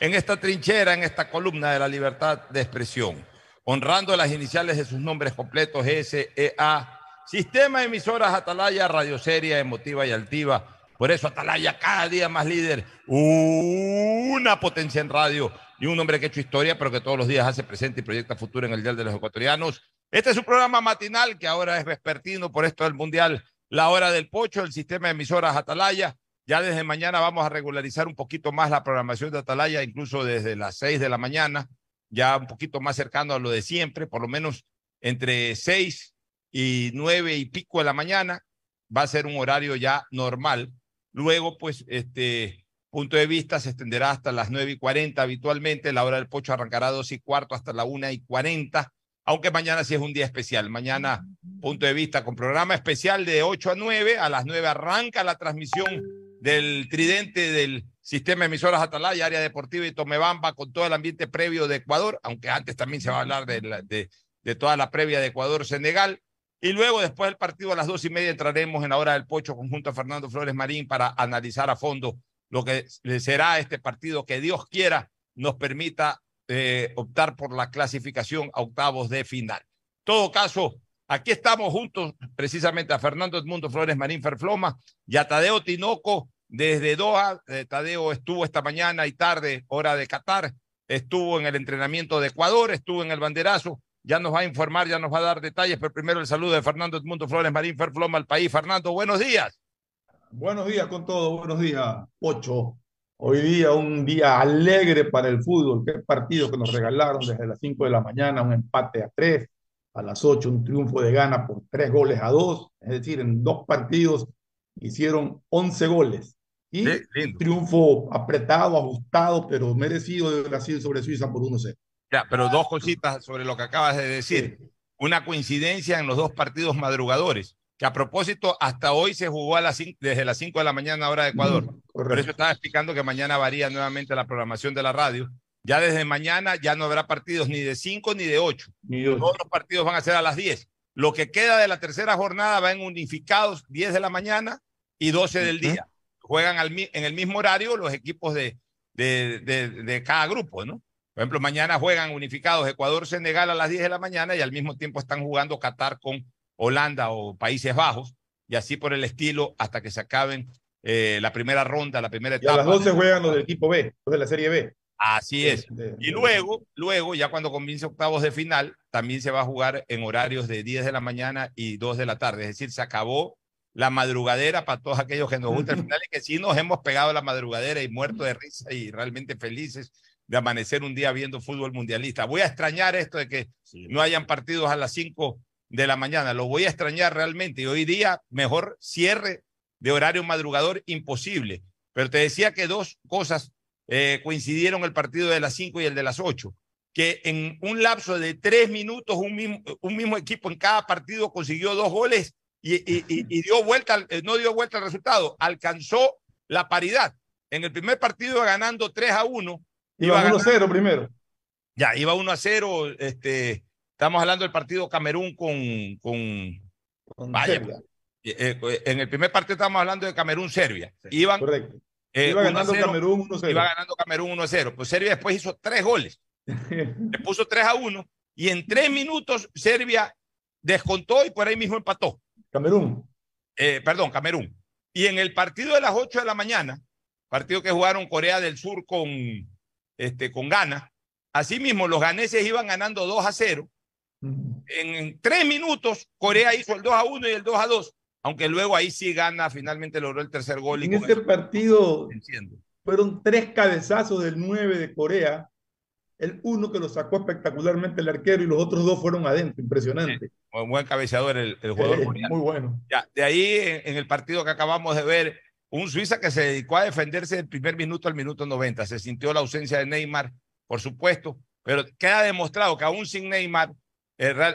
en esta trinchera, en esta columna de la libertad de expresión, honrando las iniciales de sus nombres completos, SEA, Sistema de Emisoras Atalaya, Radio Seria, Emotiva y Altiva. Por eso Atalaya cada día más líder, una potencia en radio y un hombre que ha hecho historia, pero que todos los días hace presente y proyecta futuro en el Dial de los Ecuatorianos. Este es un programa matinal que ahora es vespertino por esto del Mundial, la hora del pocho, el sistema de emisoras Atalaya. Ya desde mañana vamos a regularizar un poquito más la programación de Atalaya, incluso desde las seis de la mañana, ya un poquito más cercano a lo de siempre, por lo menos entre seis y nueve y pico de la mañana, va a ser un horario ya normal. Luego, pues, este punto de vista se extenderá hasta las nueve y cuarenta habitualmente, la hora del pocho arrancará a dos y cuarto hasta la una y cuarenta, aunque mañana sí es un día especial. Mañana, punto de vista con programa especial de ocho a nueve, a las nueve arranca la transmisión del tridente del sistema de emisoras Atalaya, área deportiva y Tomebamba, con todo el ambiente previo de Ecuador, aunque antes también se va a hablar de, de, de toda la previa de Ecuador-Senegal. Y luego, después del partido, a las dos y media, entraremos en la hora del pocho conjunto a Fernando Flores Marín para analizar a fondo lo que será este partido que Dios quiera nos permita eh, optar por la clasificación a octavos de final. En todo caso, Aquí estamos juntos precisamente a Fernando Edmundo Flores Marín Ferfloma y a Tadeo Tinoco desde Doha. Eh, Tadeo estuvo esta mañana y tarde, hora de Qatar, estuvo en el entrenamiento de Ecuador, estuvo en el banderazo. Ya nos va a informar, ya nos va a dar detalles, pero primero el saludo de Fernando Edmundo Flores Marín Ferfloma al país. Fernando, buenos días. Buenos días con todo, buenos días, Ocho. Hoy día un día alegre para el fútbol. Qué partido que nos regalaron desde las 5 de la mañana, un empate a tres a las 8 un triunfo de Gana por tres goles a dos, es decir, en dos partidos hicieron 11 goles. Y triunfo apretado, ajustado, pero merecido de Brasil sobre Suiza por 1-0. Ya, pero dos cositas sobre lo que acabas de decir. Una coincidencia en los dos partidos madrugadores, que a propósito hasta hoy se jugó a las desde las 5 de la mañana hora de Ecuador. Mm, por eso estaba explicando que mañana varía nuevamente la programación de la radio ya desde mañana ya no habrá partidos ni de 5 ni de 8. Todos los partidos van a ser a las 10. Lo que queda de la tercera jornada va en unificados 10 de la mañana y 12 del día. Juegan al, en el mismo horario los equipos de, de, de, cada grupo, ¿no? Por ejemplo, mañana juegan unificados Ecuador-Senegal a las 10 de la mañana y al mismo tiempo están jugando Qatar con Holanda o Países Bajos y así por el estilo hasta que se acaben eh, la primera ronda, la primera etapa. Y a las 12 juegan los del equipo B, los de la Serie B. Así es. Y luego, luego, ya cuando comience octavos de final, también se va a jugar en horarios de 10 de la mañana y 2 de la tarde. Es decir, se acabó la madrugadera para todos aquellos que nos gusta el final y que sí nos hemos pegado la madrugadera y muerto de risa y realmente felices de amanecer un día viendo fútbol mundialista. Voy a extrañar esto de que no hayan partidos a las 5 de la mañana. Lo voy a extrañar realmente. Y hoy día, mejor cierre de horario madrugador imposible. Pero te decía que dos cosas eh, coincidieron el partido de las 5 y el de las 8, que en un lapso de tres minutos un mismo, un mismo equipo en cada partido consiguió dos goles y, y, y, dio vuelta, eh, no dio vuelta al resultado, alcanzó la paridad. En el primer partido ganando 3 a 1. Iba, 1 a 0 primero. Ya, iba 1 a 0. Este, estamos hablando del partido Camerún con, con, con vaya, eh, en el primer partido estamos hablando de Camerún-Serbia. Iban Correcto. Eh, iba ganando Camerún 1-0. Iba ganando Camerún 1-0. Pues Serbia después hizo tres goles. Le puso 3 a 1 y en tres minutos Serbia descontó y por ahí mismo empató. Camerún. Eh, perdón, Camerún. Y en el partido de las 8 de la mañana, partido que jugaron Corea del Sur con, este, con Ghana, asimismo los ganeses iban ganando 2 a 0. En tres minutos, Corea hizo el 2 a 1 y el 2 a 2 aunque luego ahí sí gana, finalmente logró el tercer gol. En ese partido fueron tres cabezazos del 9 de Corea, el uno que lo sacó espectacularmente el arquero y los otros dos fueron adentro, impresionante. muy buen cabeceador el, jugador. muy bueno. Ya, de ahí en, el partido que acabamos de ver, un Suiza que se dedicó a defenderse del primer minuto al minuto 90. Se sintió la ausencia de Neymar, por supuesto, pero queda demostrado que aún sin Neymar,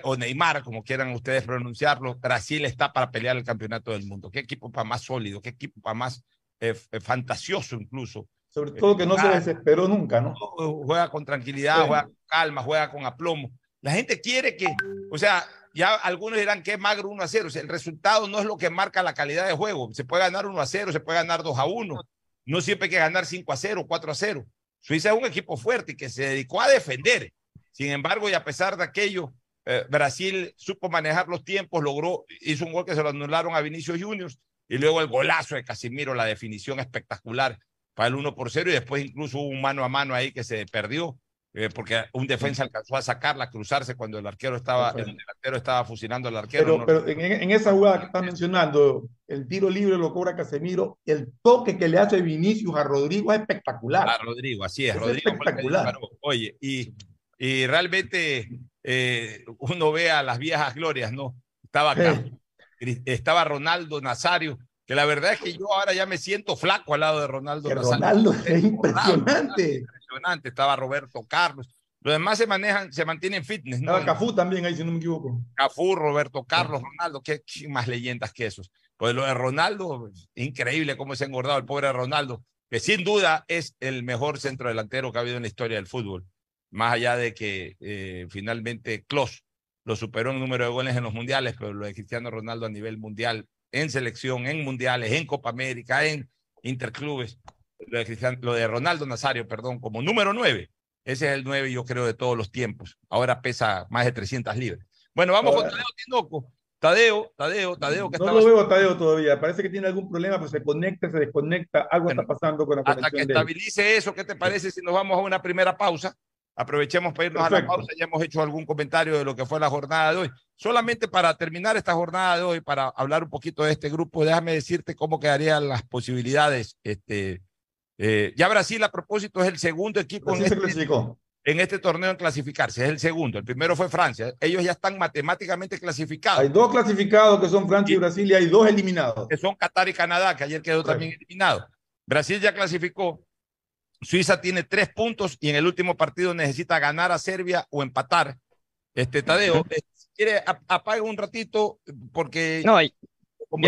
o Neymar, como quieran ustedes pronunciarlo, Brasil está para pelear el campeonato del mundo. Qué equipo para más sólido, qué equipo para más eh, eh, fantasioso incluso. Sobre todo que no se desesperó nunca, ¿no? Juega con tranquilidad, juega con calma, juega con aplomo. La gente quiere que, o sea, ya algunos dirán que es magro 1 a 0. O sea, el resultado no es lo que marca la calidad de juego. Se puede ganar 1 a 0, se puede ganar 2 a 1. No siempre hay que ganar 5 a 0, 4 a 0. Suiza es un equipo fuerte y que se dedicó a defender. Sin embargo, y a pesar de aquello, eh, Brasil supo manejar los tiempos, logró, hizo un gol que se lo anularon a Vinicius Juniors y luego el golazo de Casimiro, la definición espectacular para el 1 por 0 y después incluso hubo un mano a mano ahí que se perdió eh, porque un defensa alcanzó a sacarla, a cruzarse cuando el arquero estaba, el delantero estaba fusilando al arquero. Pero, pero en, esa jugada que estás mencionando, el tiro libre lo cobra Casemiro, el toque que le hace Vinicius a Rodrigo es espectacular. A Rodrigo, así es, Rodrigo espectacular. Oye, y, y realmente eh, uno ve a las viejas glorias, ¿no? Estaba acá, estaba Ronaldo Nazario, que la verdad es que yo ahora ya me siento flaco al lado de Ronaldo Nazario. Ronaldo es impresionante estaba Roberto Carlos. Los demás se manejan, se mantienen fitness. ¿no? Estaba Cafú también ahí, si no me equivoco. Cafú, Roberto Carlos, Ronaldo, qué, más leyendas que esos. Pues lo de Ronaldo, increíble cómo se ha engordado el pobre Ronaldo, que sin duda es el mejor centro delantero que ha habido en la historia del fútbol. Más allá de que eh, finalmente Klos lo superó en número de goles en los mundiales, pero lo de Cristiano Ronaldo a nivel mundial, en selección, en mundiales, en Copa América, en interclubes, lo de, Ronaldo Nazario, perdón, como número nueve. Ese es el nueve, yo creo, de todos los tiempos. Ahora pesa más de 300 libras. Bueno, vamos con Tadeo Tinoco. Tadeo, Tadeo, Tadeo. Que no lo veo Tadeo todavía. Parece que tiene algún problema, pues se conecta, se desconecta. Algo está pasando con la Hasta que estabilice eso, ¿qué te parece si nos vamos a una primera pausa? Aprovechemos para irnos a la pausa. Ya hemos hecho algún comentario de lo que fue la jornada de hoy. Solamente para terminar esta jornada de hoy, para hablar un poquito de este grupo, déjame decirte cómo quedarían las posibilidades este, eh, ya Brasil, a propósito, es el segundo equipo en este, en este, torneo en clasificarse. Es el segundo. El primero fue Francia. Ellos ya están matemáticamente clasificados. Hay dos clasificados que son Francia y, Brasil y hay dos eliminados. Que son Qatar y Canadá, que ayer quedó también eliminado. Brasil ya clasificó. Suiza tiene tres puntos y en el último partido necesita ganar a Serbia o empatar. Este Tadeo, eh, si quiere, apague un ratito porque. No, ya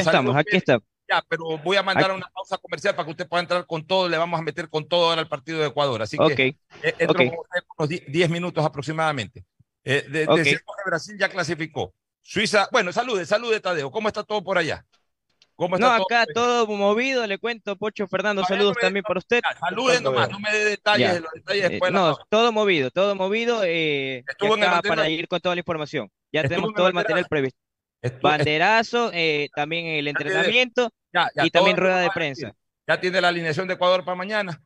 estamos, aquí está. Ya, pero voy a mandar una pausa comercial para que usted pueda entrar con todo. Le vamos a meter con todo ahora al partido de Ecuador. Así que eh, entro unos 10 minutos aproximadamente. Eh, de, Brasil ya clasificó. Suiza, bueno, salude, salude Tadeo. ¿Cómo está todo por allá? ¿Cómo está no, acá todo, movido, le cuento, Pocho Fernando, saludos también para usted. salude nomás, no me dé detalles, los detalles después. no, todo movido, todo movido, eh, para ir con toda la información. Ya tenemos todo el material previsto. Banderazo, eh, también el entrenamiento y también rueda de prensa. ¿Ya tiene la alineación de Ecuador para mañana?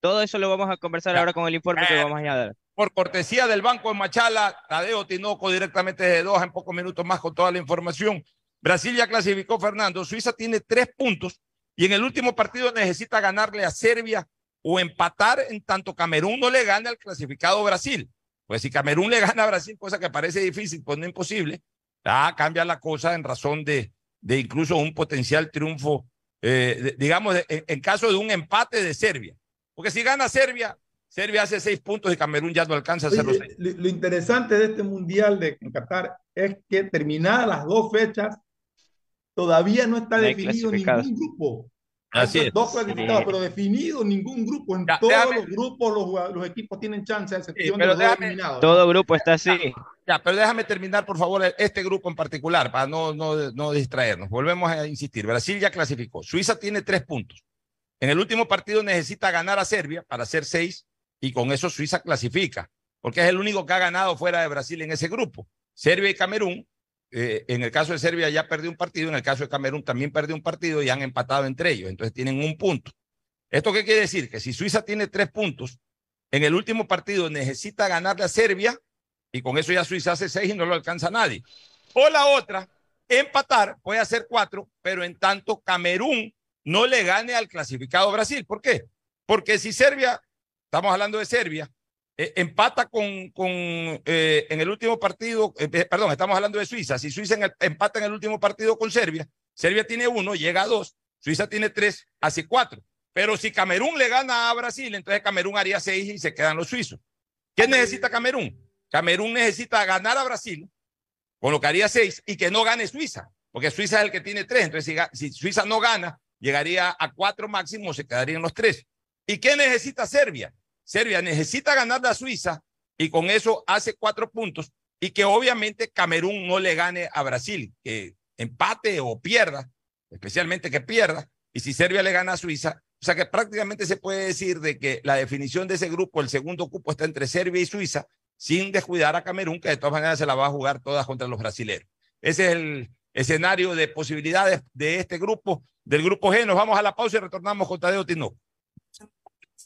Todo eso lo vamos a conversar ahora con el informe que vamos a dar. Por cortesía del Banco de Machala, Tadeo Tinoco directamente desde Doha en pocos minutos más con toda la información. Brasil ya clasificó Fernando, Suiza tiene tres puntos y en el último partido necesita ganarle a Serbia o empatar en tanto Camerún no le gane al clasificado Brasil. Pues si Camerún le gana a Brasil, cosa que parece difícil, pues no imposible, Ah, cambia la cosa en razón de, de incluso un potencial triunfo, eh, digamos, en, caso de un empate de Serbia. Porque si gana Serbia, Serbia hace seis puntos y Camerún ya no alcanza a hacer los seis. Lo, interesante de este mundial de Qatar es que terminadas las dos fechas, todavía no está definido ningún grupo. Así es. Dos clasificados, pero definido ningún grupo. En todos los grupos los, los, equipos tienen chance, a excepción de los eliminados. Todo grupo está así. Ya, pero déjame terminar, por favor, este grupo en particular, para no, no, no distraernos. Volvemos a insistir. Brasil ya clasificó. Suiza tiene tres puntos. En el último partido necesita ganar a Serbia para hacer seis y con eso Suiza clasifica, porque es el único que ha ganado fuera de Brasil en ese grupo. Serbia y Camerún eh, en el caso de Serbia ya perdió un partido, en el caso de Camerún también perdió un partido y han empatado entre ellos, entonces tienen un punto. ¿Esto qué quiere decir? Que si Suiza tiene tres puntos, en el último partido necesita ganarle a Serbia y con eso ya Suiza hace seis y no lo alcanza nadie. O la otra, empatar, puede hacer cuatro, pero en tanto Camerún no le gane al clasificado Brasil. ¿Por qué? Porque si Serbia, estamos hablando de Serbia, eh, empata con, con eh, en el último partido, eh, perdón, estamos hablando de Suiza. Si Suiza empata en el último partido con Serbia, Serbia tiene uno, llega a dos, Suiza tiene tres, hace cuatro. Pero si Camerún le gana a Brasil, entonces Camerún haría seis y se quedan los suizos. ¿Qué necesita Camerún? Camerún necesita ganar a Brasil, con lo que haría seis, y que no gane Suiza, porque Suiza es el que tiene tres. Entonces, si, si Suiza no gana, llegaría a cuatro máximo, se quedarían los tres. ¿Y qué necesita Serbia? Serbia necesita ganar a Suiza y con eso hace cuatro puntos y que obviamente Camerún no le gane a Brasil, que empate o pierda, especialmente que pierda, y si Serbia le gana a Suiza, O sea que prácticamente se puede decir de que la definición de ese grupo, el segundo cupo está entre Serbia y Suiza, sin descuidar a Camerún, que de todas maneras se la va a jugar todas contra los brasileños. Ese es el escenario de posibilidades de este grupo, del grupo G. Nos vamos a la pausa y retornamos con Tadeo Tino.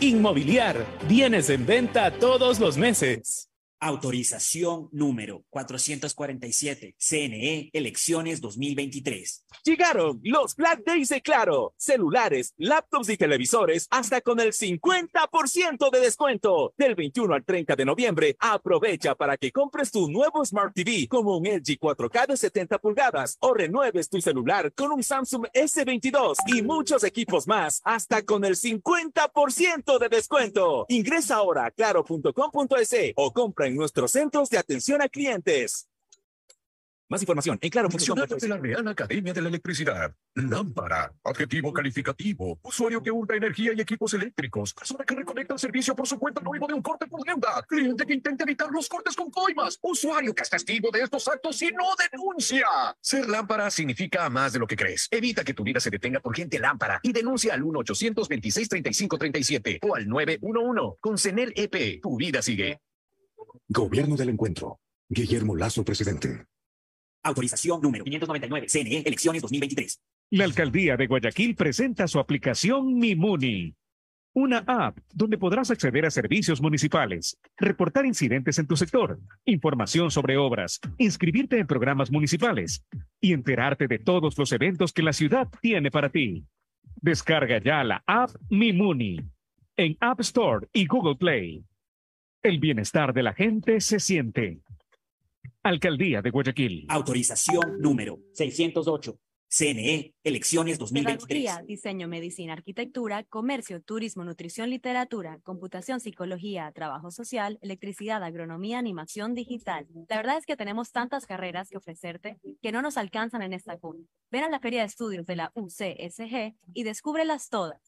Inmobiliar. Bienes en venta todos los meses. Autorización número 447. CNE Elecciones 2023. Llegaron los Black Days de Claro. Celulares, laptops y televisores hasta con el 50% de descuento. Del 21 al 30 de noviembre, aprovecha para que compres tu nuevo Smart TV como un LG 4K de 70 pulgadas o renueves tu celular con un Samsung S22 y muchos equipos más hasta con el 50% de descuento. Ingresa ahora a claro.com.es o compra en nuestros centros de atención a clientes. Más información en claro de la Real Academia de la Electricidad. Lámpara. Adjetivo calificativo. Usuario que hurta energía y equipos eléctricos. Persona que reconecta el servicio por su cuenta luego de un corte por deuda. Cliente que intenta evitar los cortes con coimas. Usuario que es testigo de estos actos y no denuncia. Ser lámpara significa más de lo que crees. Evita que tu vida se detenga por gente lámpara y denuncia al 1-826-3537 o al 911. Con CENEL EP, tu vida sigue. Gobierno del Encuentro. Guillermo Lazo, presidente. Autorización número 599. CNE, elecciones 2023. La alcaldía de Guayaquil presenta su aplicación Mimuni. Una app donde podrás acceder a servicios municipales, reportar incidentes en tu sector, información sobre obras, inscribirte en programas municipales y enterarte de todos los eventos que la ciudad tiene para ti. Descarga ya la app Mimuni en App Store y Google Play. El bienestar de la gente se siente. Alcaldía de Guayaquil. Autorización número 608. CNE, elecciones 2023. Pedagogía, diseño, medicina, arquitectura, comercio, turismo, nutrición, literatura, computación, psicología, trabajo social, electricidad, agronomía, animación digital. La verdad es que tenemos tantas carreras que ofrecerte que no nos alcanzan en esta cuna. Ven a la Feria de Estudios de la UCSG y descúbrelas todas.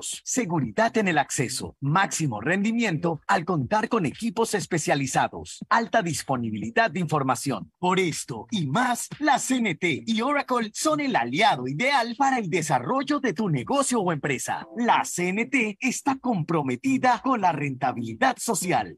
seguridad en el acceso, máximo rendimiento al contar con equipos especializados, alta disponibilidad de información. Por esto y más, la CNT y Oracle son el aliado ideal para el desarrollo de tu negocio o empresa. La CNT está comprometida con la rentabilidad social.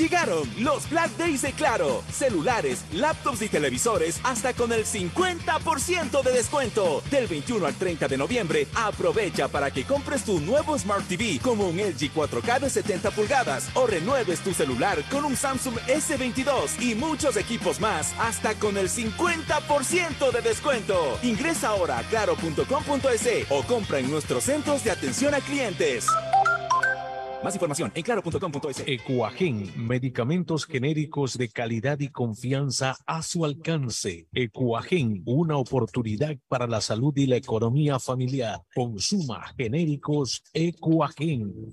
Llegaron los Black Days de Claro. Celulares, laptops y televisores hasta con el 50% de descuento. Del 21 al 30 de noviembre, aprovecha para que compres tu nuevo Smart TV como un LG 4K de 70 pulgadas o renueves tu celular con un Samsung S22 y muchos equipos más hasta con el 50% de descuento. Ingresa ahora a claro.com.es o compra en nuestros centros de atención a clientes. Más información en claro.com.es. Ecuagen, medicamentos genéricos de calidad y confianza a su alcance. Ecuagen, una oportunidad para la salud y la economía familiar. Consuma genéricos Ecuagen.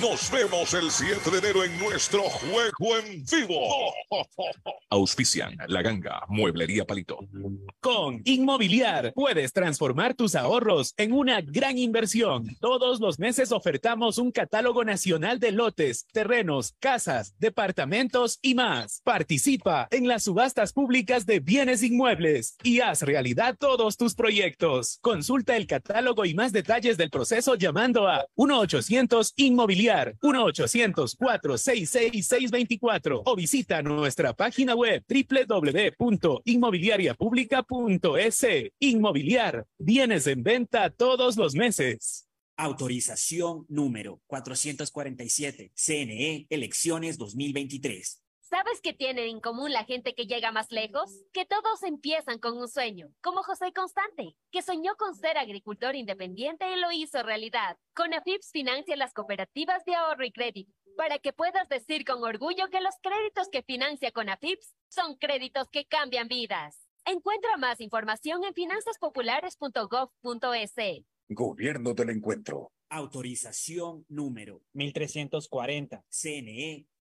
Nos vemos el 7 de enero en nuestro juego en vivo. Auspician La Ganga, Mueblería Palito. Con Inmobiliar puedes transformar tus ahorros en una gran inversión. Todos los meses ofertamos un catálogo nacional de lotes, terrenos, casas, departamentos y más. Participa en las subastas públicas de bienes inmuebles y haz realidad todos tus proyectos. Consulta el catálogo y más detalles del proceso llamando a 1 800 Inmobiliar 1-800-466-624 o visita nuestra página web www.inmobiliariapublica.es. Inmobiliar, bienes en venta todos los meses. Autorización número 447, CNE, elecciones 2023. ¿Sabes qué tienen en común la gente que llega más lejos? Que todos empiezan con un sueño, como José Constante, que soñó con ser agricultor independiente y lo hizo realidad. Con AFIPS financia las cooperativas de ahorro y crédito, para que puedas decir con orgullo que los créditos que financia con AFIPS son créditos que cambian vidas. Encuentra más información en finanzaspopulares.gov.es. Gobierno del Encuentro. Autorización número 1340. CNE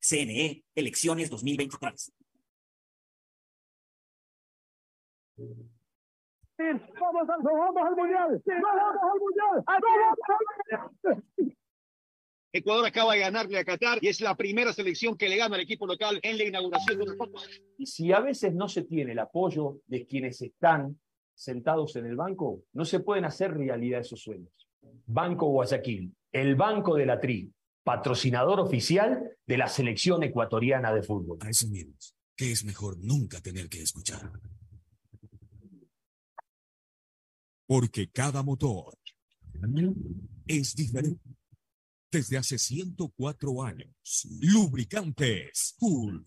CNE, elecciones 2023. Vamos al, vamos al mundial. Vamos al mundial. Ecuador acaba de ganarle a Qatar y es la primera selección que le gana al equipo local en la inauguración de una Copa. Y si a veces no se tiene el apoyo de quienes están sentados en el banco, no se pueden hacer realidad esos sueños. Banco Guayaquil, el banco de la TRI, patrocinador oficial de la selección ecuatoriana de fútbol. A eso mismos, que es mejor nunca tener que escuchar. Porque cada motor es diferente. Desde hace 104 años, lubricantes Cool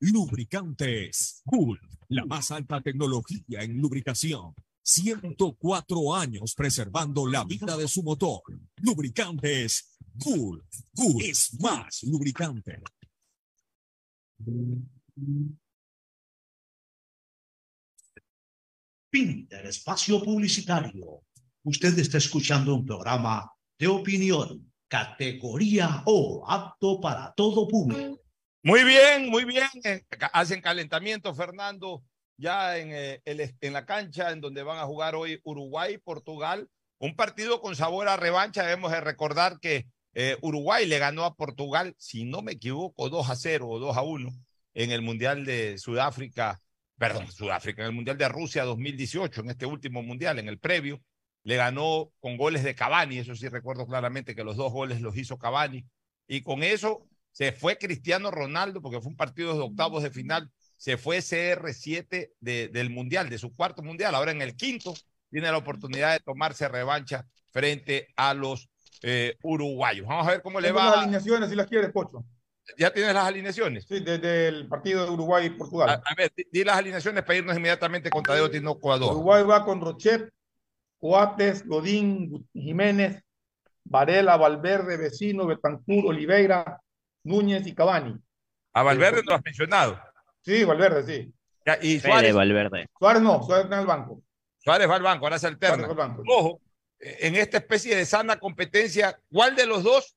Lubricantes Cool, la más alta tecnología en lubricación. 104 años preservando la vida de su motor. Lubricantes Cool. Cool es más lubricante. El espacio publicitario. Usted está escuchando un programa de opinión, categoría O, apto para todo público. Muy bien, muy bien. Hacen calentamiento, Fernando, ya en, eh, en la cancha en donde van a jugar hoy Uruguay, Portugal. Un partido con sabor a revancha. Debemos de recordar que eh, Uruguay le ganó a Portugal, si no me equivoco, 2 a 0 o 2 a 1 en el Mundial de Sudáfrica, perdón, Sudáfrica, en el Mundial de Rusia 2018, en este último Mundial, en el previo, le ganó con goles de Cavani, eso sí recuerdo claramente que los dos goles los hizo Cavani, y con eso se fue Cristiano Ronaldo, porque fue un partido de octavos de final, se fue CR7 de, del Mundial, de su cuarto Mundial, ahora en el quinto tiene la oportunidad de tomarse revancha frente a los eh, uruguayos. Vamos a ver cómo le va. Las alineaciones, si las quieres, Pocho. ¿Ya tienes las alineaciones? Sí, desde el partido de Uruguay y Portugal. A, ver, di, las alineaciones para irnos inmediatamente con Tadeo Tinoco a Uruguay va con Rochet, Coates, Godín, Jiménez, Varela, Valverde, Vecino, Betancur, Oliveira, Núñez y Cavani. A Valverde no has mencionado. Sí, Valverde, sí. y Suárez. Valverde. Suárez no, Suárez está en el banco. Suárez va al banco, ahora se alterna. Ojo, en esta especie de sana competencia, ¿cuál de los dos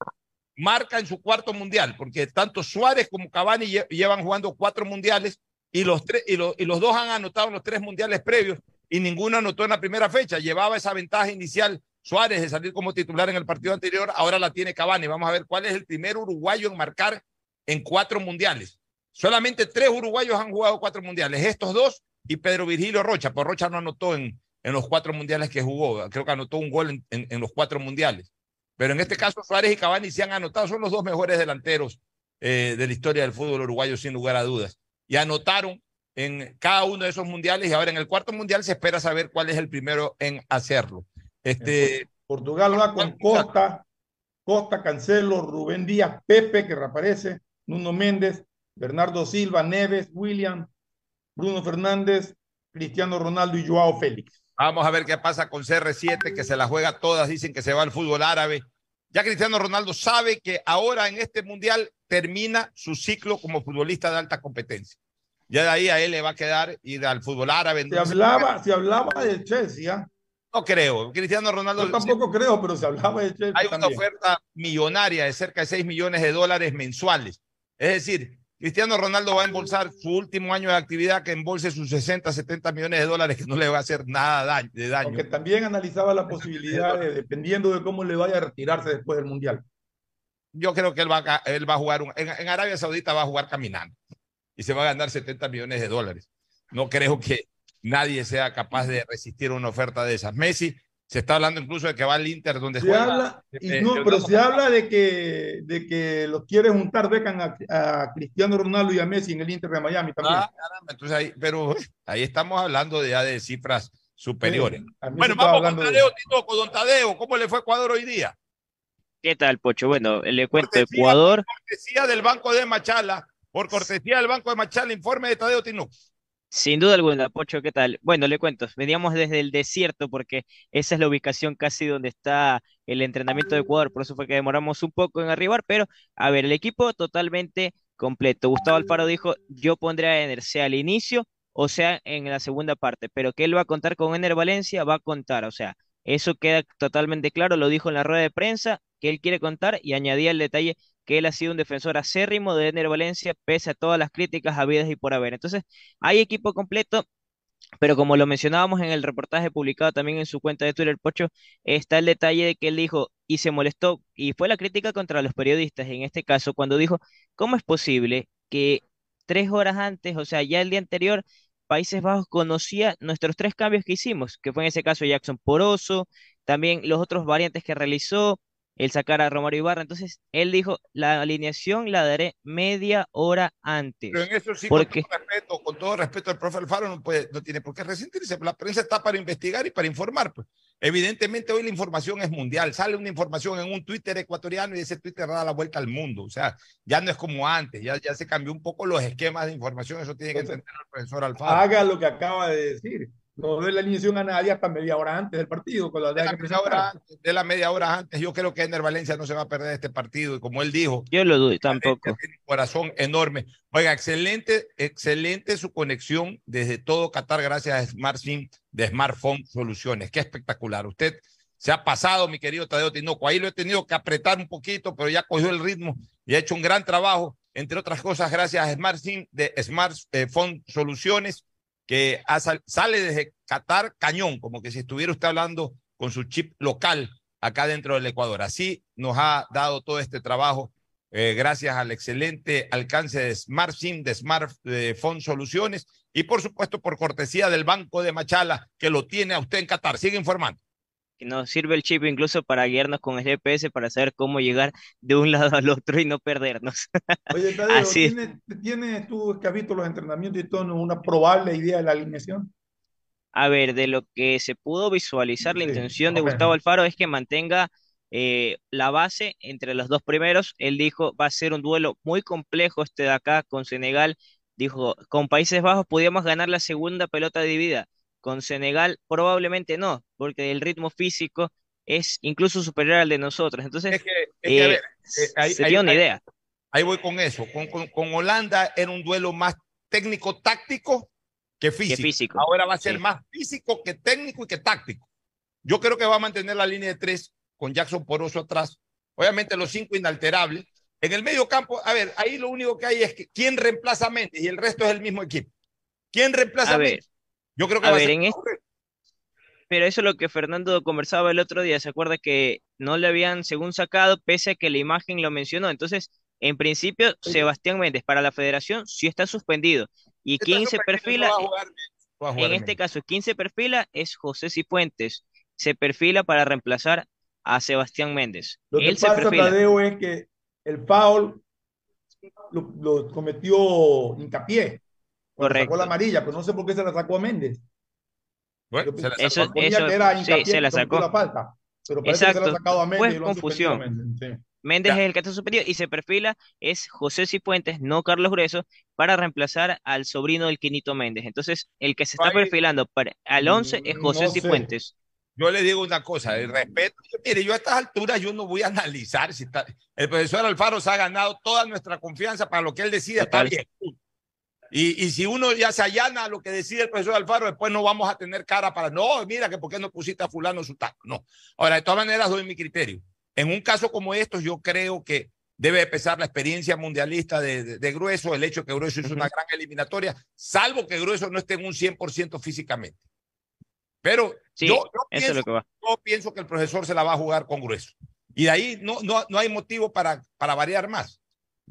marca en su cuarto mundial? Porque tanto Suárez como Cavani llevan jugando cuatro mundiales y los, tres, y los, y los dos han anotado en los tres mundiales previos y ninguno anotó en la primera fecha. Llevaba esa ventaja inicial Suárez de salir como titular en el partido anterior, ahora la tiene Cavani. Vamos a ver cuál es el primer uruguayo en marcar en cuatro mundiales. Solamente tres uruguayos han jugado cuatro mundiales, estos dos y Pedro Virgilio Rocha. Pues Rocha no anotó en, en los cuatro mundiales que jugó. Creo que anotó un gol en, los cuatro mundiales. Pero en este caso, Suárez y Cavani se han anotado. Son los dos mejores delanteros eh, de la historia del fútbol uruguayo, sin lugar a dudas. Y anotaron en cada uno de esos mundiales. Y ahora en el cuarto mundial se espera saber cuál es el primero en hacerlo. Este, Portugal va con Costa, Costa, Cancelo, Rubén Díaz, Pepe, que reaparece, Nuno Méndez, Bernardo Silva, Neves, William, Bruno Fernández, Cristiano Ronaldo y Joao Félix. Vamos a ver qué pasa con CR7, que se la juega todas, dicen que se va al fútbol árabe. Ya Cristiano Ronaldo sabe que ahora en este mundial termina su ciclo como futbolista de alta competencia. Ya de ahí a él le va a quedar ir al fútbol árabe. Se hablaba, se hablaba de Chelsea. No creo. Cristiano Ronaldo. Yo tampoco creo, pero se hablaba de Chelsea. Hay una oferta millonaria de cerca de 6 millones de dólares mensuales. Es decir, Cristiano Ronaldo va a embolsar su último año de actividad que embolse sus 60, 70 millones de dólares que no le va a hacer nada de daño. Aunque también analizaba la posibilidad de, dependiendo de cómo le vaya a retirarse después del Mundial. Yo creo que él va a, él va a jugar, en, Arabia Saudita va a jugar caminando y se va a ganar 70 millones de dólares. No creo que nadie sea capaz de resistir una oferta de esas. Messi se está hablando incluso de que va al Inter donde se juega. Habla, eh, no, pero se habla de que, de que los quiere juntar, becan a, Cristiano Ronaldo y a Messi en el Inter de Miami también. Ah, caramba, entonces ahí, pero ahí estamos hablando de, ya de cifras superiores. bueno, vamos con Tadeo de... don Tadeo, ¿cómo le fue Ecuador hoy día? ¿Qué tal, Pocho? Bueno, le cuento Ecuador. Por cortesía del Banco de Machala, por cortesía del Banco de Machala, informe de Tadeo Tinoco. Sin duda alguna, Pocho, ¿qué tal? Bueno, le cuento, veníamos desde el desierto porque esa es la ubicación casi donde está el entrenamiento de Ecuador, por eso fue que demoramos un poco en arribar, pero a ver, el equipo totalmente completo. Gustavo Alfaro dijo, yo pondré a Ener, sea al inicio o sea en la segunda parte, pero que él va a contar con Ener Valencia, va a contar, o sea, eso queda totalmente claro, lo dijo en la rueda de prensa, que él quiere contar y añadía el detalle que él ha sido un defensor acérrimo de Ener Valencia, pese a todas las críticas habidas y por haber. Entonces, hay equipo completo, pero como lo mencionábamos en el reportaje publicado también en su cuenta de Twitter, Pocho, está el detalle de que él dijo y se molestó, y fue la crítica contra los periodistas en este caso, cuando dijo, ¿cómo es posible que tres horas antes, o sea, ya el día anterior, Países Bajos conocía nuestros tres cambios que hicimos, que fue en ese caso Jackson Poroso, también los otros variantes que realizó, el sacar a Romario Ibarra. Entonces, él dijo, la alineación la daré media hora antes. Pero en eso sí, porque... con, todo respeto, con todo respeto al profe Alfaro, no, puede, no tiene por qué resentirse. La prensa está para investigar y para informar. Pues. Evidentemente hoy la información es mundial. Sale una información en un Twitter ecuatoriano y ese Twitter da la vuelta al mundo. O sea, ya no es como antes, ya, ya se cambió un poco los esquemas de información. Eso tiene que entender el profesor Alfaro. Haga lo que acaba de decir no de la alineación a nadie hasta media hora antes del partido. Con la de, la media hora antes, de la media hora antes, yo creo que Ener Valencia no se va a perder este partido. Y como él dijo, yo lo doy tampoco. Tiene un corazón enorme. Oiga, excelente, excelente su conexión desde todo Qatar, gracias a SmartSIM de Smartphone Soluciones. Qué espectacular. Usted se ha pasado, mi querido Tadeo Tinoco. Ahí lo he tenido que apretar un poquito, pero ya cogió el ritmo y ha hecho un gran trabajo. Entre otras cosas, gracias a SmartSIM de Smartphone Soluciones que sale desde Qatar cañón, como que si estuviera usted hablando con su chip local acá dentro del Ecuador. Así nos ha dado todo este trabajo eh, gracias al excelente alcance de Smart SIM, de Smartphone Soluciones y por supuesto por cortesía del Banco de Machala que lo tiene a usted en Qatar. Sigue informando. Que nos sirve el chip incluso para guiarnos con el GPS para saber cómo llegar de un lado al otro y no perdernos. Oye, Tadeo, Así es. ¿tienes, tienes tú que has visto los entrenamientos y todo una probable idea de la alineación? A ver, de lo que se pudo visualizar, la intención de. Gustavo Alfaro es que mantenga eh, la base entre los dos primeros. Él dijo, va a ser un duelo muy complejo este de acá con Senegal. Dijo, con Países Bajos podíamos ganar la segunda pelota dividida. Con Senegal probablemente no, porque el ritmo físico es incluso superior al de nosotros. Entonces, Es que, es que, a eh, ver, eh, ahí- sería ahí- una idea. Ahí voy con eso. Con, con- con Holanda era un duelo más técnico-táctico que físico. físico, Ahora va a ser sí. más físico que técnico y que táctico. Yo creo que va a mantener la línea de tres con Jackson Poroso atrás. Obviamente los cinco inalterables. En el medio campo, a ver, ahí lo único que hay es que quién reemplaza a Méndez y el resto es el mismo equipo. ¿Quién reemplaza a, A Méndez? Yo creo que a va ver, a ser en este- Pero eso es lo que Fernando conversaba el otro día. ¿Se acuerda que no le habían, según sacado, pese a que la imagen lo mencionó? Entonces, en principio, Sebastián Méndez para la federación sí está suspendido. ¿Y Está quién se perfila? no jugar no En este caso, quien se perfila es José Cifuentes. Se perfila para reemplazar a Sebastián Méndez. Lo que Él se pasa, perfila. Tadeo, es que el foul lo, lo cometió hincapié. Cuando sacó Correcto. la amarilla, pero no sé por qué se la sacó a Méndez. Bueno, se la sacó. Eso- eso- que era sí, Hincapié se la sacó. la falta. Pero parece que se la ha Exacto. sacado a Méndez Pues y lo han suspendido a confusión. Méndez, sí. Méndez es el que está suspendido y se perfila es José Cifuentes, no Carlos Grueso, para reemplazar al sobrino del Quinito Méndez. Entonces, el que se está perfilando para, al 11 es José no sé. Cifuentes. Yo le digo una cosa, el respeto. Mire, yo a estas alturas yo no voy a analizar si está. El profesor Alfaro se ha ganado toda nuestra confianza para lo que él decide, está Total. bien. Y, y si uno ya se allana a lo que decide el profesor Alfaro, después no vamos a tener cara para, no, mira que por qué no pusiste a fulano su taco. No. Ahora, de todas maneras, doy mi criterio. En un caso como estos, yo creo que debe de pesar la experiencia mundialista de, de- de Grueso, el hecho que Grueso hizo una gran eliminatoria, salvo que Grueso no esté en un 100% físicamente. Pero Sí, yo, yo es pienso, lo que yo pienso que el profesor se la va a jugar con Grueso. Y de ahí no, no, no hay motivo para, para variar más.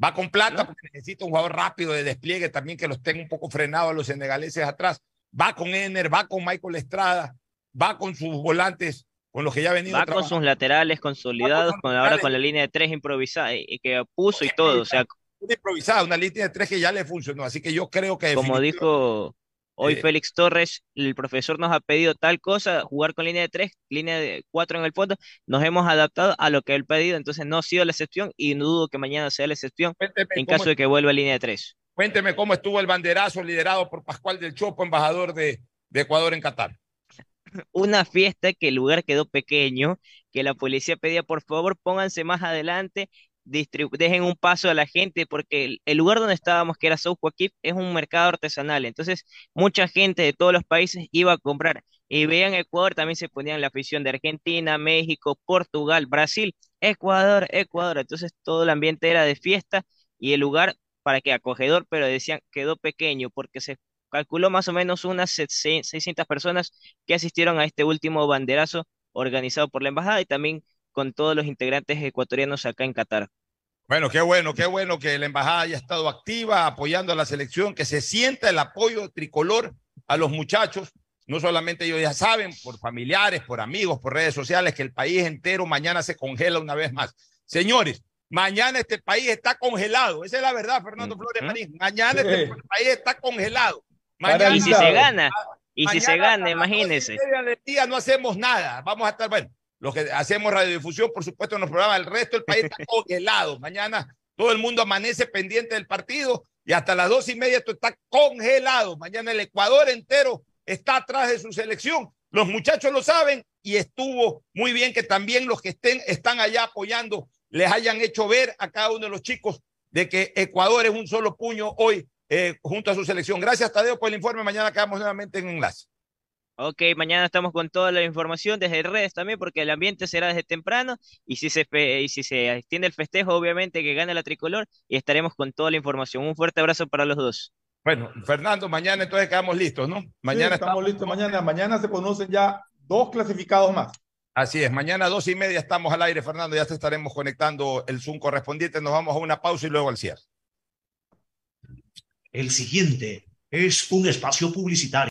Va con plata porque necesita un jugador rápido de despliegue también que los tenga un poco frenados a los senegaleses atrás. Va con Ener, va con Michael Estrada, va con sus volantes, con los que ya ha venido Va con sus laterales consolidados, con ahora laterales. con la línea de tres improvisada y y que puso y todo. O sea, Una improvisada, una línea de tres que ya le funcionó. Así que yo creo que como dijo hoy Eh, Félix Torres, el profesor nos ha pedido tal cosa, jugar con línea de tres, línea de cuatro en el fondo, nos hemos adaptado a lo que él pedido, entonces no ha sido la excepción y no dudo que mañana sea la excepción Cuénteme en caso de que vuelva a línea de tres. Cuénteme cómo estuvo el banderazo liderado por Pascual del Chopo, embajador de, de Ecuador en Qatar. Una fiesta que el lugar quedó pequeño, que la policía pedía por favor pónganse más adelante, dejen un paso a la gente, porque el, lugar donde estábamos, que era South Joaquín, es un mercado artesanal, entonces mucha gente de todos los países iba a comprar. Y vean Ecuador, también se ponían la afición de Argentina, México, Portugal, Brasil, Ecuador, Ecuador, entonces todo el ambiente era de fiesta y el lugar para que acogedor, pero decían quedó pequeño porque se calculó más o menos unas 600 personas que asistieron a este último banderazo organizado por la embajada y también con todos los integrantes ecuatorianos acá en Qatar. Bueno, qué bueno, qué bueno que la embajada haya estado activa apoyando a la selección, que se sienta el apoyo tricolor a los muchachos. No solamente ellos ya saben, por familiares, por amigos, por redes sociales, que el país entero mañana se congela una vez más. Señores, mañana este país está congelado. Esa es la verdad, Fernando Flores Marín. Mañana este Sí. país está congelado. Mañana, Y si se gana, y si se gana, imagínense. día no hacemos nada. Vamos a estar, bueno, los que hacemos radiodifusión, por supuesto, en los programas, el resto del país está congelado. Mañana todo el mundo amanece pendiente del partido y hasta las dos y media esto está congelado. Mañana el Ecuador entero está atrás de su selección. Los muchachos lo saben y estuvo muy bien que también los que estén, están allá apoyando les hayan hecho ver a cada uno de los chicos de que Ecuador es un solo puño hoy eh, junto a su selección. Gracias, Tadeo, por el informe. Mañana quedamos nuevamente en enlace. Ok, mañana estamos con toda la información desde redes también, porque el ambiente será desde temprano y si se y si se extiende el festejo, obviamente que gane la tricolor y estaremos con toda la información. Un fuerte abrazo para los dos. Bueno, Fernando, mañana entonces quedamos listos, ¿no? Mañana Sí, estamos listos. Mañana, mañana se conocen ya dos clasificados más. Así es, mañana a dos y media estamos al aire, Fernando, ya te estaremos conectando el Zoom correspondiente, nos vamos a una pausa y luego al cierre. El siguiente es un espacio publicitario.